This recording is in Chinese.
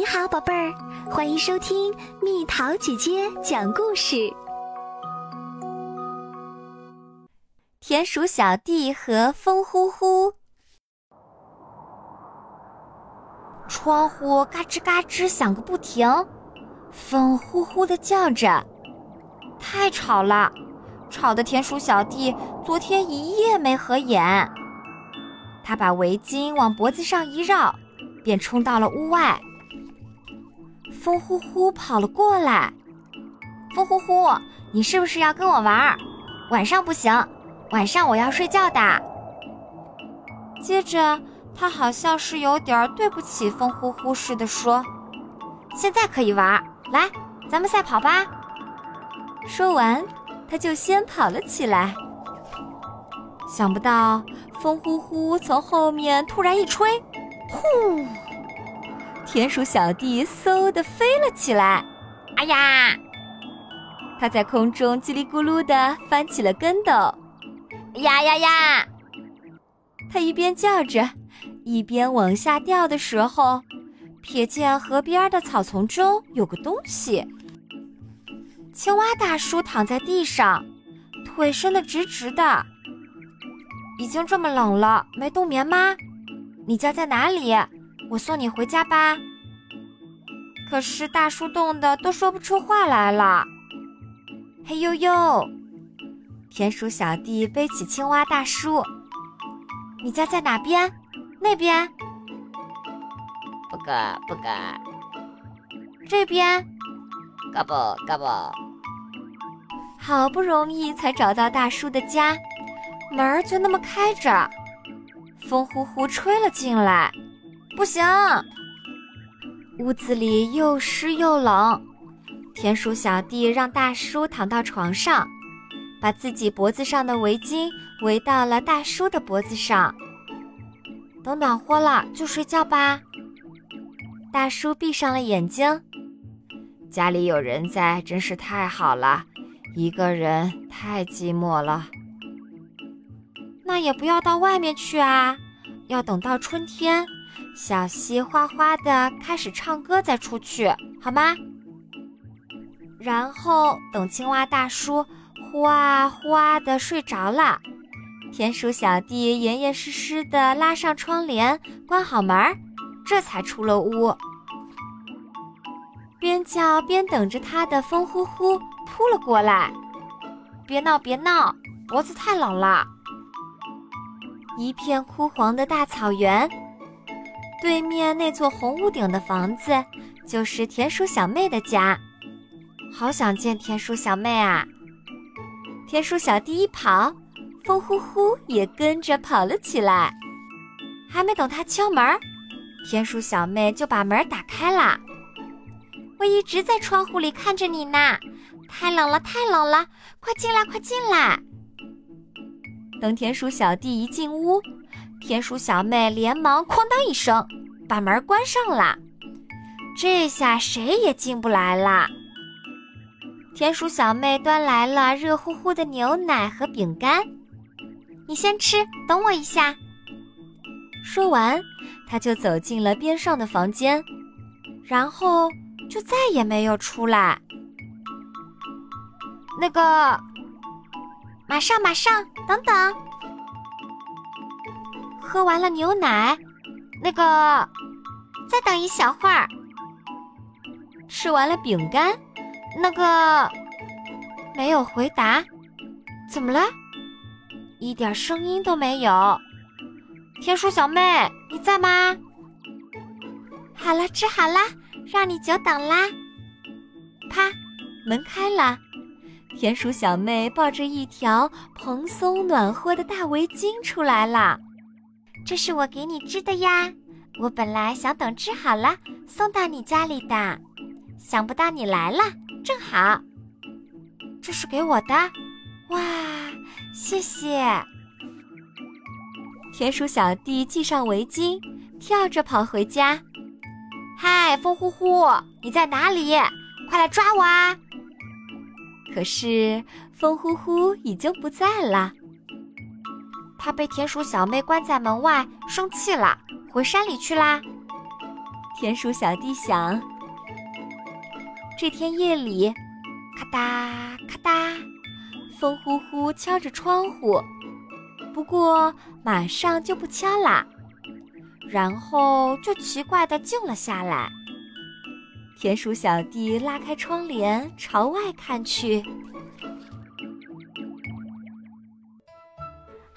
你好，宝贝儿，欢迎收听蜜桃姐姐讲故事。田鼠小弟和风呼呼，窗户嘎吱嘎吱响个不停，风呼呼的叫着，太吵了，吵得田鼠小弟昨天一夜没合眼。他把围巾往脖子上一绕，便冲到了屋外。风呼呼跑了过来，风呼呼，你是不是要跟我玩？晚上不行，晚上我要睡觉的。接着，他好像是有点对不起风呼呼似的说：“现在可以玩，来，咱们赛跑吧。”说完，他就先跑了起来。想不到。风呼呼从后面突然一吹，呼！田鼠小弟嗖的飞了起来。哎呀！他在空中叽里咕噜的翻起了跟斗。呀呀呀！他一边叫着，一边往下掉的时候，瞥见河边的草丛中有个东西。青蛙大叔躺在地上，腿伸得直直的。已经这么冷了，没冬眠吗？你家在哪里？我送你回家吧。可是大叔冻得都说不出话来了。嘿呦呦！田鼠小弟背起青蛙大叔。你家在哪边？那边？不嘎不嘎。这边？嘎嘣嘎嘣。好不容易才找到大叔的家。门儿就那么开着，风呼呼吹了进来。不行，屋子里又湿又冷。田鼠小弟让大叔躺到床上，把自己脖子上的围巾围到了大叔的脖子上。等暖和了就睡觉吧。大叔闭上了眼睛。家里有人在，真是太好了。一个人太寂寞了。那也不要到外面去啊，要等到春天，小溪哗哗的开始唱歌再出去，好吗？然后等青蛙大叔呼啊呼啊的睡着了，田鼠小弟严严实实的拉上窗帘，关好门，这才出了屋。边叫边等着他的风呼呼扑了过来，别闹别闹，脖子太冷了。一片枯黄的大草原，对面那座红屋顶的房子就是田鼠小妹的家。好想见田鼠小妹啊！田鼠小弟一跑，风呼呼也跟着跑了起来。还没等他敲门，田鼠小妹就把门打开了。我一直在窗户里看着你呢，太冷了，太冷了，快进来，快进来！等田鼠小弟一进屋，田鼠小妹连忙“哐当”一声把门关上了。这下谁也进不来了。田鼠小妹端来了热乎乎的牛奶和饼干，你先吃，等我一下。说完，她就走进了边上的房间，然后就再也没有出来。那个。马上，马上，等等！喝完了牛奶，那个，再等一小会儿。吃完了饼干，那个，没有回答。怎么了？一点声音都没有。田鼠小妹，你在吗？好了，吃好啦，让你久等啦。啪，门开了。田鼠小妹抱着一条蓬松暖和的大围巾出来了，这是我给你织的呀。我本来想等织好了送到你家里的，想不到你来了，正好。这是给我的，哇，谢谢。田鼠小弟系上围巾，跳着跑回家。嗨，风呼呼，你在哪里？快来抓我啊！可是风呼呼已经不在了，他被田鼠小妹关在门外，生气了，回山里去啦。田鼠小弟想。这天夜里，咔哒咔哒，风呼呼敲着窗户，不过马上就不敲啦，然后就奇怪的静了下来。田鼠小弟拉开窗帘，朝外看去。